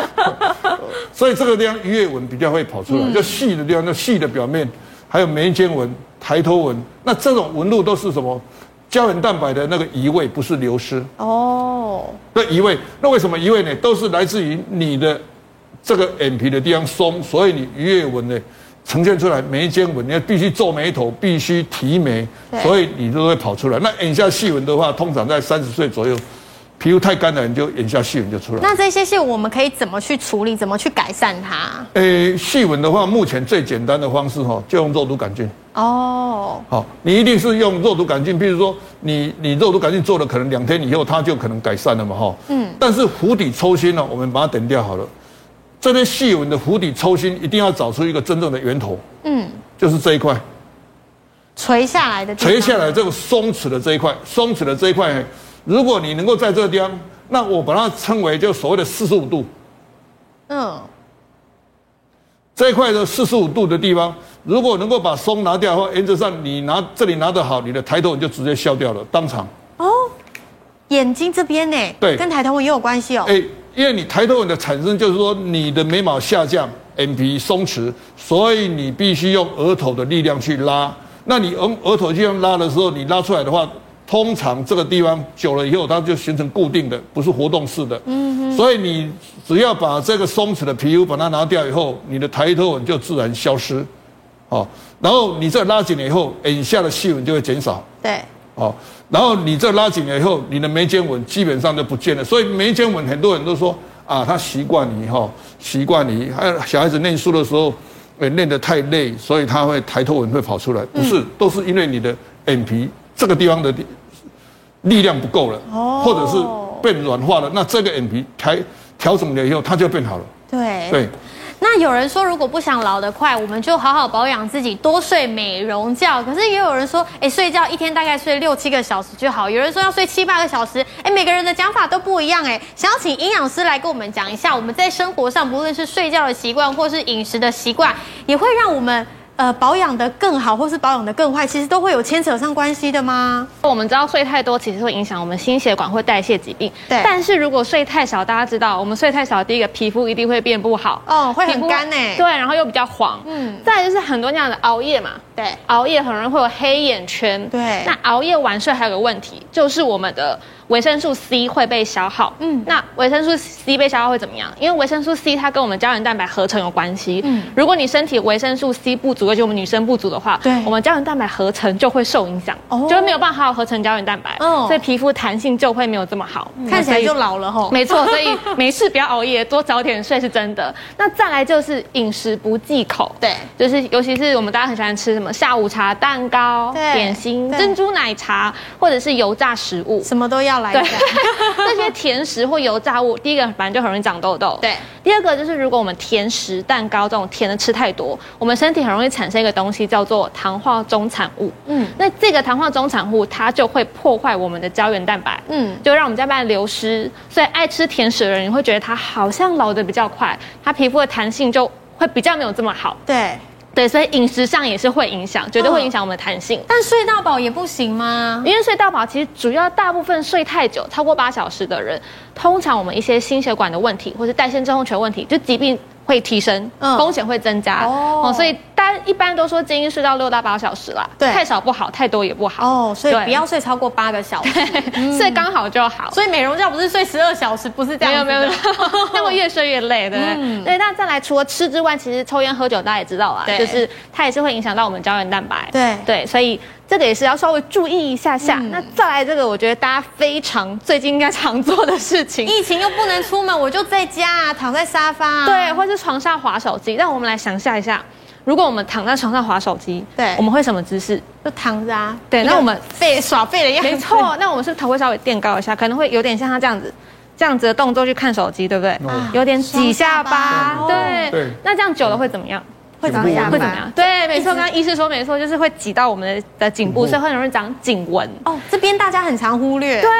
所以这个地方鱼尾纹比较会跑出来，嗯、就细的地方，就细的表面。还有眉间纹、抬头纹，那这种纹路都是什么？胶原蛋白的那个移位，不是流失哦。那移位，那为什么移位呢？都是来自于你的这个眼皮的地方松，所以你鱼尾纹呢呈现出来，眉间纹你要必须皱眉头，必须提眉，所以你都会跑出来。那眼下细纹的话，通常在三十岁左右。皮肤太干了，你，就眼下细纹就出来。那这些细纹我们可以怎么去处理？怎么去改善它？诶、欸，细纹的话，目前最简单的方式哈，就用肉毒杆菌。哦。好，你一定是用肉毒杆菌，比如说你你肉毒杆菌做了，可能两天以后它就可能改善了嘛哈。嗯。但是釜底抽薪呢，我们把它等掉好了。这边细纹的釜底抽薪，一定要找出一个真正的源头。嗯。就是这一块。垂下来的。垂下来这个松弛的这一块，松弛的这一块。如果你能够在这个地方，那我把它称为就所谓的四十五度。嗯，这一块的四十五度的地方，如果能够把松拿掉的话，原则上你拿这里拿得好，你的抬头纹就直接消掉了，当场。哦，眼睛这边呢？对，跟抬头纹也有关系哦。哎，因为你抬头纹的产生就是说你的眉毛下降，眼皮松弛，所以你必须用额头的力量去拉。那你额额头这样拉的时候，你拉出来的话，通常这个地方久了以后，它就形成固定的，不是活动式的。嗯哼。所以你只要把这个松弛的皮肤把它拿掉以后，你的抬头纹就自然消失。哦，然后你这拉紧了以后，眼下的细纹就会减少。对。哦，然后你这拉紧了以后，你的眉间纹基本上就不见了。所以眉间纹很多人都说啊，他习惯你哈，习惯你。还有小孩子念书的时候，呃，念得太累，所以他会抬头纹会跑出来。不是，都是因为你的眼皮这个地方的力量不够了，哦，或者是被软化了。那这个眼皮调调整了以后，它就变好了。对。对。那有人说，如果不想老得快，我们就好好保养自己，多睡美容觉。可是也有人说，哎，睡觉一天大概睡六七个小时就好。有人说要睡七八个小时，哎，每个人的讲法都不一样。哎，想要请营养师来跟我们讲一下，我们在生活上，不论是睡觉的习惯，或是饮食的习惯，也会让我们。呃，保养得更好，或是保养得更坏，其实都会有牵扯上关系的吗？我们知道睡太多其实会影响我们心血管或代谢疾病。对。但是如果睡太少，大家知道，我们睡太少，第一个皮肤一定会变不好。哦，会很干呢。对，然后又比较黄。嗯。再来就是很多那样的熬夜嘛。对。熬夜很容易会有黑眼圈。对。那熬夜晚睡还有个问题，就是我们的。维生素 C 会被消耗，嗯，那维生素 C 被消耗会怎么样？因为维生素 C 它跟我们胶原蛋白合成有关系，嗯，如果你身体维生素 C 不足，而且我们女生不足的话，对，我们胶原蛋白合成就会受影响，哦，就会没有办法好好合成胶原蛋白，哦，所以皮肤弹性就会没有这么好，看起来就老了吼。没错，所以没事不要熬夜，多早点睡是真的。那再来就是饮食不忌口，对，就是尤其是我们大家很喜欢吃什么下午茶、蛋糕、点心、珍珠奶茶，或者是油炸食物，什么都要来。对。这些甜食或油炸物，第一个反正就很容易长痘痘。对，第二个就是如果我们甜食、蛋糕这种甜的吃太多，我们身体很容易产生一个东西叫做糖化中产物。嗯，那这个糖化中产物它就会破坏我们的胶原蛋白。嗯，就让我们胶原蛋白流失。所以爱吃甜食的人，你会觉得他好像老得比较快，他皮肤的弹性就会比较没有这么好。对。对，所以饮食上也是会影响，绝对会影响我们的弹性。但睡到饱也不行吗？因为睡到饱，其实主要大部分睡太久，超过八小时的人，通常我们一些心血管的问题，或是代谢症候群问题，就疾病。会提升，风险会增加哦，所以一般都说建议睡到六到八小时啦，对，太少不好，太多也不好哦，所以不要睡超过八个小时，睡刚好就好。所以美容觉不是睡十二小时，不是这样，没有没有，那会越睡越累，对不对？对，那再来除了吃之外，其实抽烟喝酒大家也知道啊，就是它也是会影响到我们胶原蛋白，对对，所以。这个也是要稍微注意一下下。嗯、那再来这个，我觉得大家非常最近应该常做的事情。疫情又不能出门，我就在家啊，躺在沙发啊，对，或是床上滑手机。让我们来想象一下，如果我们躺在床上划手机，对，我们会什么姿势？就躺着啊。对，那我们废耍废的样子。没错，那我们是不是头会稍微垫高一下，可能会有点像他这样子，这样子的动作去看手机，对不对？啊、有点挤下巴。对。对。那这样久了会怎么样？会长下巴，会怎么样？对，没错，刚刚医师说没错，就是会挤到我们的的颈部，所以会容易长颈纹。哦，这边大家很常忽略。对，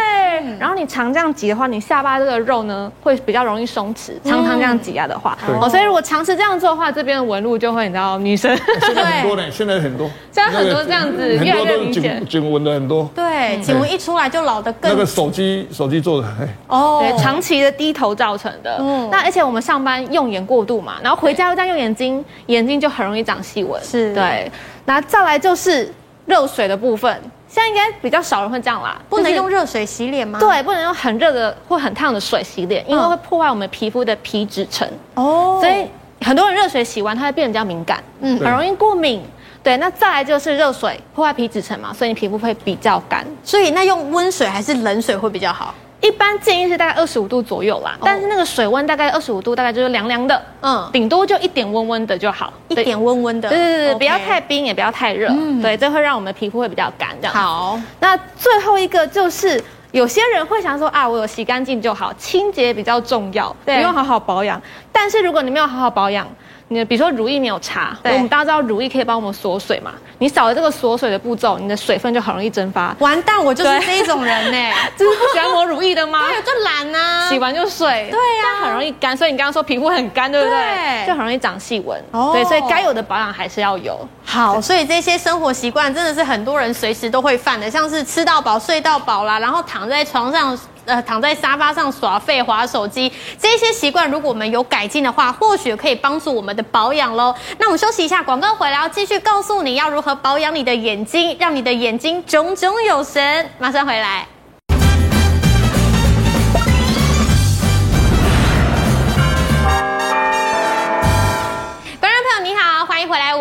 然后你常这样挤的话，你下巴这个肉呢会比较容易松弛。常常这样挤压的话，哦，所以如果长时这样做的话，这边的纹路就会你知道，女生 现在很多呢，现在很多，现在很多这样子，越来越明显，颈纹的很多。对，颈纹一出来就老的更。那个手机手机做的，哦，对，长期的低头造成的。嗯，那而且我们上班用眼过度嘛，然后回家又这样用眼睛，眼睛就很容易长。细纹是对，那再来就是热水的部分，现在应该比较少人会这样啦，不能用热水洗脸吗？对，不能用很热的或很烫的水洗脸，因为会破坏我们皮肤的皮脂层哦。所以很多人热水洗完，它会变得比较敏感，嗯，很容易过敏。对，那再来就是热水破坏皮脂层嘛，所以你皮肤会比较干。所以那用温水还是冷水会比较好？一般建议是大概二十五度左右啦，但是那个水温大概二十五度，大概就是凉凉的，嗯，顶多就一点温温的就好，一点温温的，对对对，不要太冰也不要太热，嗯，对，这会让我们的皮肤会比较干，这样。好，那最后一个就是有些人会想说啊，我有洗干净就好，清洁比较重要，对，不用好好保养。但是如果你没有好好保养，你比如说乳液没有擦，对我们大家知道乳液可以帮我们锁水嘛？你少了这个锁水的步骤，你的水分就很容易蒸发。完蛋，我就是这一种人呢，就 是不喜欢抹乳液的吗？对，就懒呐，洗完就睡，对呀、这样很容易干。所以你刚刚说皮肤很干，对不对？对就很容易长细纹。哦对，所以该有的保养还是要有。好，所以这些生活习惯真的是很多人随时都会犯的，像是吃到饱、睡到饱啦，然后躺在床上。呃，躺在沙发上耍废、滑手机，这些习惯如果我们有改进的话，或许可以帮助我们的保养喽。那我们休息一下，广告回来要继续告诉你要如何保养你的眼睛，让你的眼睛炯炯有神。马上回来。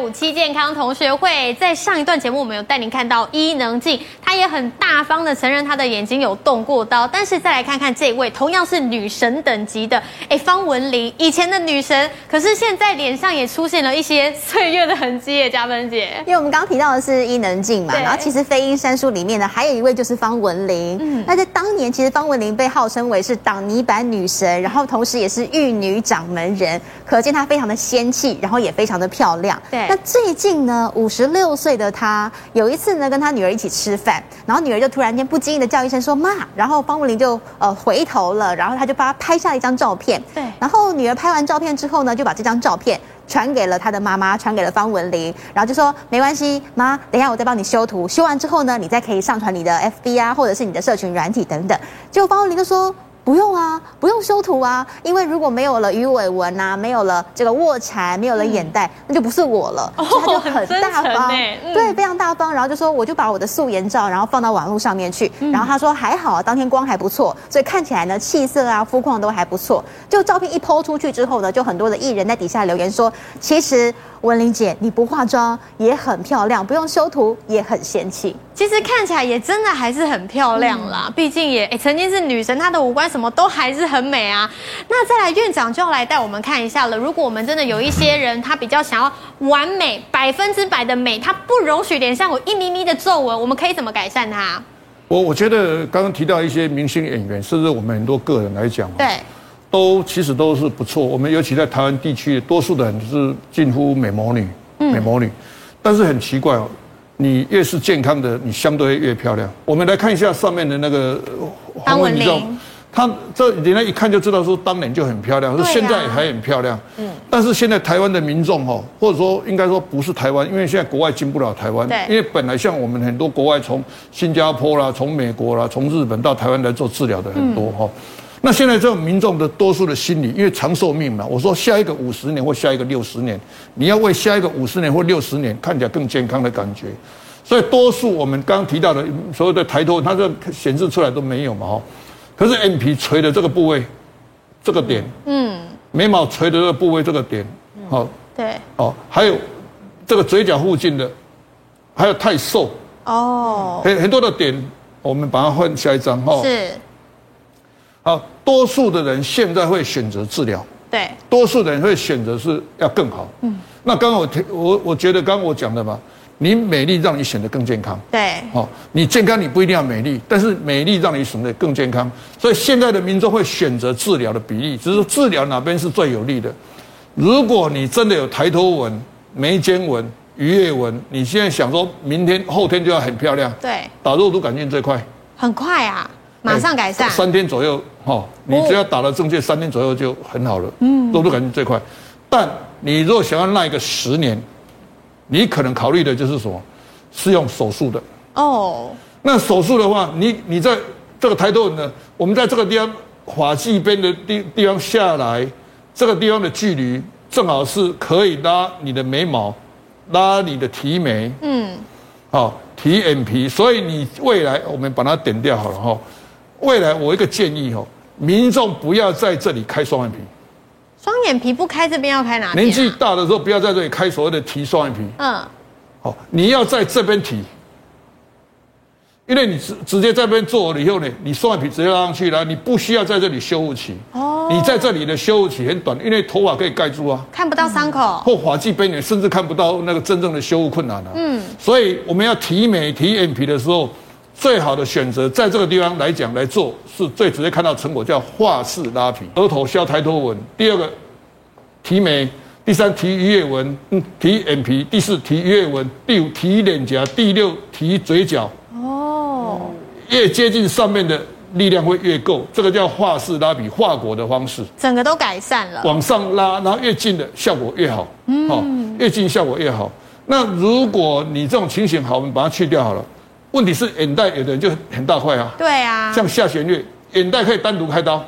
五期健康同学会。在上一段节目，我们有带您看到伊能静，她也很大方的承认她的眼睛有动过刀。但是再来看看这位，同样是女神等级的，哎，方文琳，以前的女神，可是现在脸上也出现了一些岁月的痕迹耶。嘉芬姐，因为我们刚刚提到的是伊能静嘛，然后其实飞鹰山书里面呢，还有一位就是方文琳。嗯，那在当年，其实方文琳被号称为是挡泥板女神，然后同时也是玉女掌门人，可见她非常的仙气，然后也非常的漂亮。对，那最近呢，五十六岁的他有一次呢，跟他女儿一起吃饭，然后女儿就突然间不经意的叫一声说妈，然后方文琳就呃回头了，然后他就帮她拍下一张照片。对，然后女儿拍完照片之后呢，就把这张照片传给了她的妈妈，传给了方文琳，然后就说没关系，妈，等一下我再帮你修图，修完之后呢，你再可以上传你的 FB 啊，或者是你的社群软体等等。结果方文琳就说。不用啊，不用修图啊，因为如果没有了鱼尾纹呐，没有了这个卧蚕，没有了眼袋，嗯、那就不是我了。哦、所以他就很大方，嗯、对，非常大方。然后就说，我就把我的素颜照，然后放到网络上面去。嗯、然后他说还好啊，当天光还不错，所以看起来呢，气色啊、肤况都还不错。就照片一 PO 出去之后呢，就很多的艺人在底下留言说，其实。文玲姐，你不化妆也很漂亮，不用修图也很仙气。其实看起来也真的还是很漂亮啦，嗯、毕竟也诶曾经是女神，她的五官什么都还是很美啊。那再来院长就要来带我们看一下了。如果我们真的有一些人，他比较想要完美百分之百的美，他不容许脸上有一咪咪的皱纹，我们可以怎么改善它？我我觉得刚刚提到一些明星演员，甚至我们很多个人来讲，对。都其实都是不错，我们尤其在台湾地区，多数的人是近乎美魔女，美魔女。嗯、但是很奇怪哦，你越是健康的，你相对越漂亮。我们来看一下上面的那个黄文玲，她这人家一看就知道说当年就很漂亮，说现在还很漂亮。嗯。但是现在台湾的民众哦，或者说应该说不是台湾，因为现在国外进不了台湾，因为本来像我们很多国外从新加坡啦、从美国啦、从日本到台湾来做治疗的很多哈。嗯那现在这种民众的多数的心理，因为长寿命嘛，我说下一个五十年或下一个六十年，你要为下一个五十年或六十年看起来更健康的感觉，所以多数我们刚刚提到的所有的抬头，它这显示出来都没有嘛哈，可是眼皮垂的这个部位，这个点，嗯，眉毛垂的这个部位这个点，好，对，哦，还有这个嘴角附近的，还有太瘦，哦，很很多的点，我们把它换下一张哈，是。好，多数的人现在会选择治疗，对，多数的人会选择是要更好。嗯，那刚刚我我我觉得刚刚我讲的嘛，你美丽让你显得更健康，对，好，你健康你不一定要美丽，但是美丽让你显得更健康，所以现在的民众会选择治疗的比例，只是说治疗哪边是最有利的。如果你真的有抬头纹、眉间纹、鱼尾纹，你现在想说明天后天就要很漂亮，对，打肉毒杆菌最快，很快啊。马上改善，欸、三天左右，哈，你只要打了正确，三天左右就很好了。嗯，肉毒杆菌最快。但你如果想要耐个十年，你可能考虑的就是什么？是用手术的。哦。那手术的话，你你在这个抬头纹呢，我们在这个地方发际边的地地方下来，这个地方的距离正好是可以拉你的眉毛，拉你的提眉。嗯。好，提眼皮，所以你未来我们把它点掉好了哈。未来我一个建议哦，民众不要在这里开双眼皮。双眼皮不开这边要开哪里？年纪大的时候不要在这里开所谓的提双眼皮。嗯。好，你要在这边提，因为你直直接在这边做了以后呢，你双眼皮直接拉上去了，你不需要在这里修护期。哦。你在这里的修护期很短，因为头发可以盖住啊，看不到伤口。或发际边缘甚至看不到那个真正的修护困难了。嗯。所以我们要提眉提眼皮的时候。最好的选择，在这个地方来讲来做，是最直接看到成果，叫画式拉皮，额头削抬头纹。第二个提眉，第三提鱼尾纹，嗯，提眼皮，第四提鱼尾纹，第五提脸颊，第六提嘴角。哦，越接近上面的力量会越够，这个叫画式拉皮，画果的方式，整个都改善了。往上拉，然后越近的效果越好。嗯，哦，越近效果越好。那如果你这种情形好，我们把它去掉好了。问题是眼袋有的人就很大块啊。对啊。像下弦月，眼袋可以单独开刀。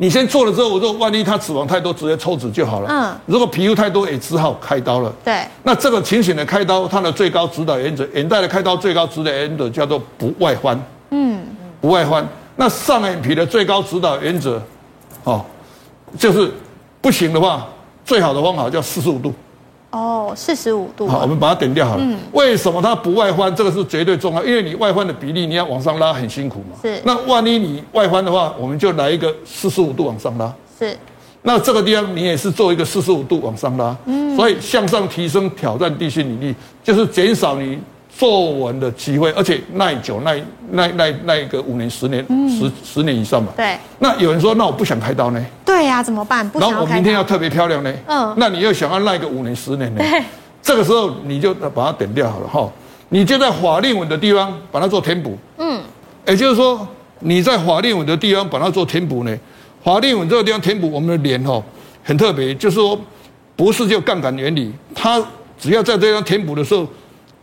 你先做了之后，我说万一他脂肪太多，直接抽脂就好了。嗯。如果皮肤太多，也只好开刀了。对。那这个情形的开刀，它的最高指导原则，眼袋的开刀最高指导原则叫做不外翻。嗯。不外翻。那上眼皮的最高指导原则，哦，就是不行的话，最好的方法叫四十五度。哦，四十五度。好，我们把它点掉好了。嗯。为什么它不外翻？这个是绝对重要，因为你外翻的比例，你要往上拉很辛苦嘛。是。那万一你外翻的话，我们就来一个四十五度往上拉。是。那这个地方你也是做一个四十五度往上拉。嗯。所以向上提升，挑战地心引力，就是减少你皱纹的机会，而且耐久，耐耐耐耐一个五年、十年、十十年以上嘛。对。那有人说，那我不想开刀呢？对呀，怎么办？然后我明天要特别漂亮呢？嗯。那你又想要耐个五年、十年呢？对。这个时候你就把它点掉好了哈，你就在法令纹的地方把它做填补。嗯。也就是说，你在法令纹的地方把它做填补呢。法令纹这个地方填补，我们的脸哈很特别，就是说不是就杠杆原理，它只要在这样填补的时候。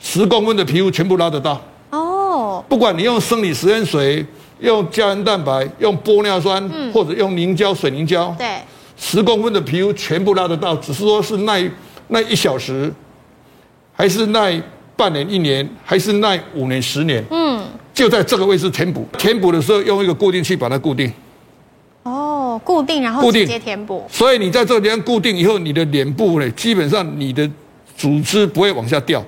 十公分的皮肤全部拉得到哦，不管你用生理食盐水、用胶原蛋白、用玻尿酸，嗯、或者用凝胶、水凝胶，对，十公分的皮肤全部拉得到，只是说是耐耐一小时，还是耐半年、一年，还是耐五年、十年，嗯，就在这个位置填补。填补的时候用一个固定器把它固定。哦，固定，然后直接填补。所以你在这个地方固定以后，你的脸部呢，基本上你的组织不会往下掉。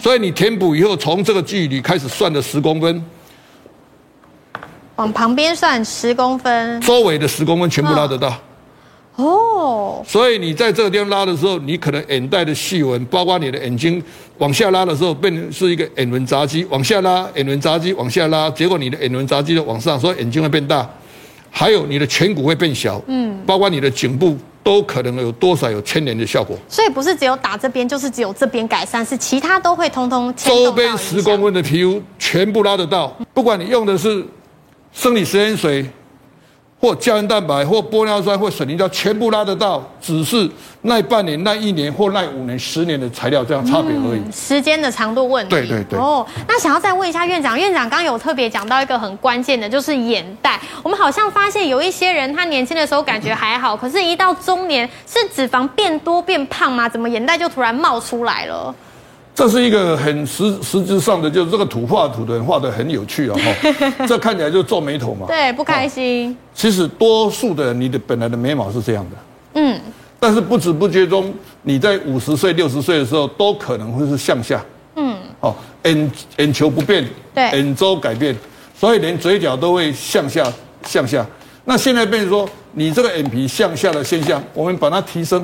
所以你填补以后，从这个距离开始算的十公分，往旁边算十公分，周围的十公分全部拉得到。哦。所以你在这个地方拉的时候，你可能眼袋的细纹，包括你的眼睛往下拉的时候，变成是一个眼轮匝肌，往下拉，眼轮匝肌往下拉，结果你的眼轮匝肌就往上，所以眼睛会变大，还有你的颧骨会变小。嗯。包括你的颈部。都可能有多少有牵连的效果，所以不是只有打这边，就是只有这边改善，是其他都会通通。周边十公分的皮肤全部拉得到，不管你用的是生理食盐水。或胶原蛋白，或玻尿酸，或水凝胶，全部拉得到，只是耐半年、耐一年或耐五年、十年的材料这样差别而已。嗯、时间的长度问题。对对对。哦，那想要再问一下院长，院长刚刚有特别讲到一个很关键的，就是眼袋。我们好像发现有一些人，他年轻的时候感觉还好，可是一到中年，是脂肪变多变胖吗？怎么眼袋就突然冒出来了？这是一个很实实质上的，就是这个土画土的人画的很有趣啊！哈，这看起来就皱眉头嘛。对，不开心。其实多数的人，你的本来的眉毛是这样的。嗯。但是不知不觉中，你在五十岁、六十岁的时候，都可能会是向下。嗯。哦，眼眼球不变，对，眼周改变，所以连嘴角都会向下向下。那现在变成说，你这个眼皮向下的现象，我们把它提升。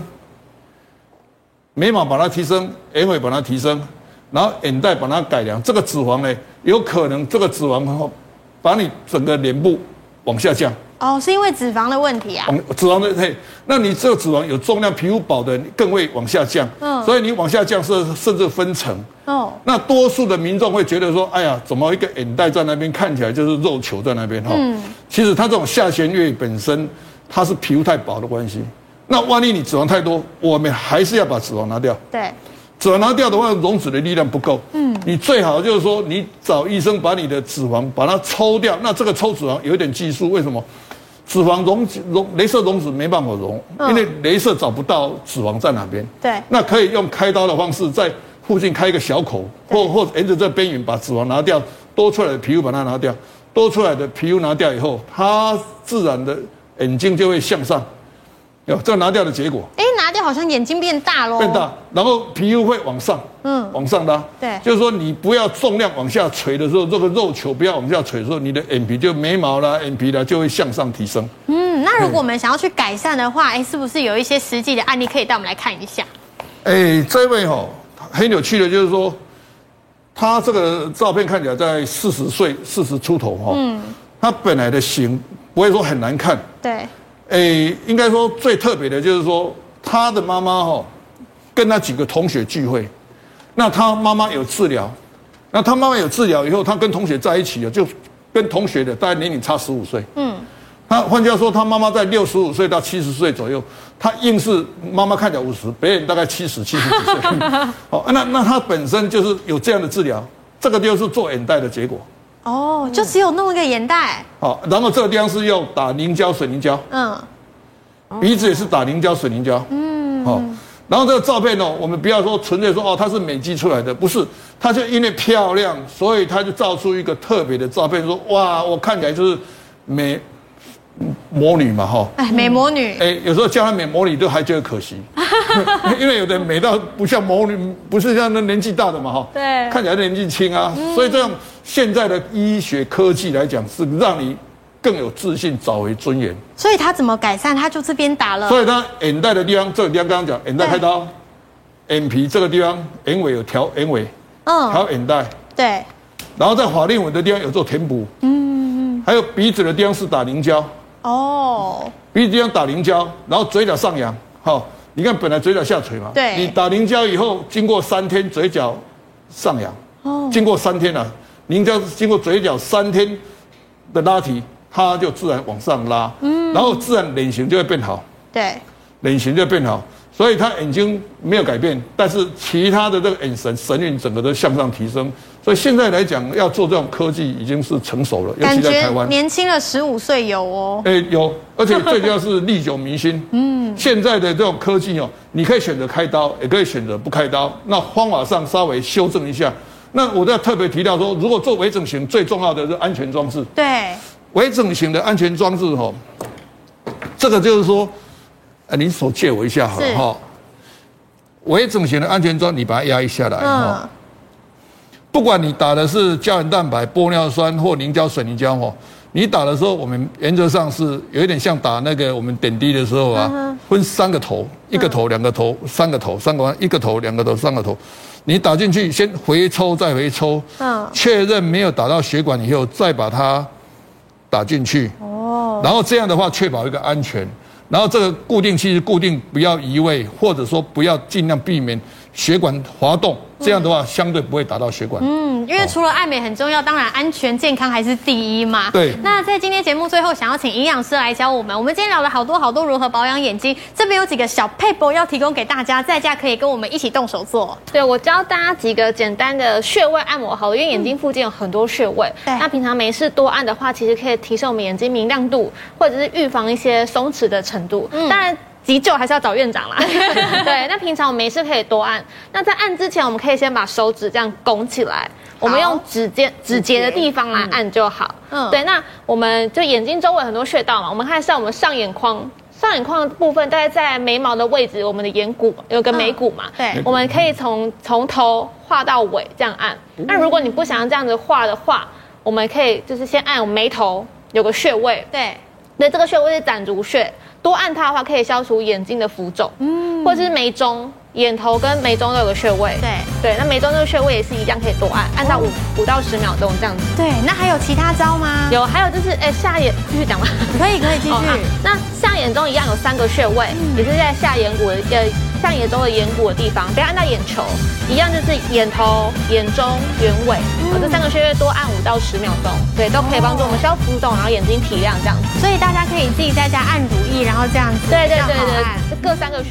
眉毛把它提升，眼尾把它提升，然后眼袋把它改良。这个脂肪呢，有可能这个脂肪然后把你整个脸部往下降。哦，是因为脂肪的问题啊？脂肪的嘿，那你这个脂肪有重量，皮肤薄的更会往下降。嗯。所以你往下降是甚至分层。哦。那多数的民众会觉得说，哎呀，怎么一个眼袋在那边看起来就是肉球在那边哈？嗯。其实它这种下弦月本身，它是皮肤太薄的关系。那万一你脂肪太多，我们还是要把脂肪拿掉。对，脂肪拿掉的话，溶脂的力量不够。嗯，你最好就是说，你找医生把你的脂肪把它抽掉。那这个抽脂肪有一点技术，为什么？脂肪溶溶，镭射溶脂没办法溶，因为镭射找不到脂肪在哪边。对，那可以用开刀的方式，在附近开一个小口，或或沿着这边缘把脂肪拿掉，多出来的皮肤把它拿掉，多出来的皮肤拿掉以后，它自然的眼睛就会向上。有这个拿掉的结果，哎，拿掉好像眼睛变大喽，变大，然后皮肤会往上，嗯，往上拉，对，就是说你不要重量往下垂的时候，这个肉球不要往下垂的时候，你的眼皮就眉毛啦、眼皮啦就会向上提升。嗯，那如果我们想要去改善的话，哎，是不是有一些实际的案例可以带我们来看一下？哎，这位哈很有趣的，就是说他这个照片看起来在四十岁、四十出头哈，嗯，他本来的型不会说很难看，对。诶，应该说最特别的就是说，他的妈妈哈，跟他几个同学聚会，那他妈妈有治疗，那他妈妈有治疗以后，他跟同学在一起了，就跟同学的大概年龄差十五岁。嗯，他换句话说，他妈妈在六十五岁到七十岁左右，他硬是妈妈看起来五十，别人大概七十七十几岁。哦，那那他本身就是有这样的治疗，这个就是做眼袋的结果。哦，就只有弄一个眼袋。好，然后这个地方是用打凝胶、水凝胶。嗯。鼻子也是打凝胶、水凝胶。嗯。好，然后这个照片呢，我们不要说纯粹说哦，它是美肌出来的，不是，它就因为漂亮，所以它就照出一个特别的照片，说哇，我看起来就是美魔女嘛，哈。哎，美魔女。哎，有时候叫她美魔女都还觉得可惜，因为有的美到不像魔女，不是像那年纪大的嘛，哈。对。看起来年纪轻啊，所以这样。现在的医学科技来讲，是让你更有自信，找回尊严。所以他怎么改善？他就这边打了。所以他眼袋的地方，这个地方刚刚讲，眼袋开刀，眼皮这个地方，眼尾有调眼尾，嗯，还有眼袋，对。然后在法令纹的地方有做填补，嗯嗯，还有鼻子的地方是打凝胶，哦，鼻子地方打凝胶，然后嘴角上扬，好，你看本来嘴角下垂嘛，对，你打凝胶以后，经过三天嘴角上扬，哦，经过三天了。凝胶经过嘴角三天的拉提，它就自然往上拉，嗯，然后自然脸型就会变好，对，脸型就会变好，所以他眼睛没有改变，但是其他的这个眼神神韵整个都向上提升，所以现在来讲要做这种科技已经是成熟了，尤其在台湾，年轻了十五岁有哦，哎有，而且最重要是历久弥新，嗯，现在的这种科技哦，你可以选择开刀，也可以选择不开刀，那方法上稍微修正一下。那我都要特别提到说，如果做微整形，最重要的是安全装置。对，微整形的安全装置哈，这个就是说，呃，你手借我一下好了哈。微整形的安全装，你把它压一下来哈。不管你打的是胶原蛋白、玻尿酸或凝胶、水凝胶哈，你打的时候，我们原则上是有一点像打那个我们点滴的时候啊，分三个头，一个头、两个头、三个头，三个一个头、两个头、三个头。你打进去，先回抽，再回抽，嗯，确认没有打到血管以后，再把它打进去，哦，然后这样的话确保一个安全，然后这个固定器是固定，不要移位，或者说不要尽量避免血管滑动。这样的话，相对不会打到血管。嗯，因为除了爱美很重要，当然安全健康还是第一嘛。对。那在今天节目最后，想要请营养师来教我们。我们今天聊了好多好多如何保养眼睛，这边有几个小撇步要提供给大家，在家可以跟我们一起动手做。对，我教大家几个简单的穴位按摩，好了，因为眼睛附近有很多穴位。对。那平常没事多按的话，其实可以提升我们眼睛明亮度，或者是预防一些松弛的程度。嗯。当然。急救还是要找院长啦。对，那平常我们没事可以多按。那在按之前，我们可以先把手指这样拱起来，我们用指尖、指节的地方来按就好。嗯，对。那我们就眼睛周围很多穴道嘛，我们看一下我们上眼眶，上眼眶的部分大概在眉毛的位置，我们的眼骨有个眉骨嘛。对，我们可以从从头画到尾这样按。那如果你不想要这样子画的话，我们可以就是先按我眉头有个穴位。对，那这个穴位是攒竹穴。多按它的话，可以消除眼睛的浮肿，嗯，或者是眉中、眼头跟眉中都有个穴位，对对，那眉中这个穴位也是一样，可以多按，按到五五到十秒钟这样子。对，那还有其他招吗？有，还有就是，哎，下眼继续讲吧。可以可以继续。哦，那下眼中一样有三个穴位，嗯，也是在下眼骨的呃下眼周的眼骨的地方，不要按到眼球，一样就是眼头、眼中、眼尾，嗯，这三个穴位多按五到十秒钟，对，都可以帮助我们消浮肿，然后眼睛提亮这样子。所以大家可以自己在家按如意，然后这样子，对对对对，各三个穴。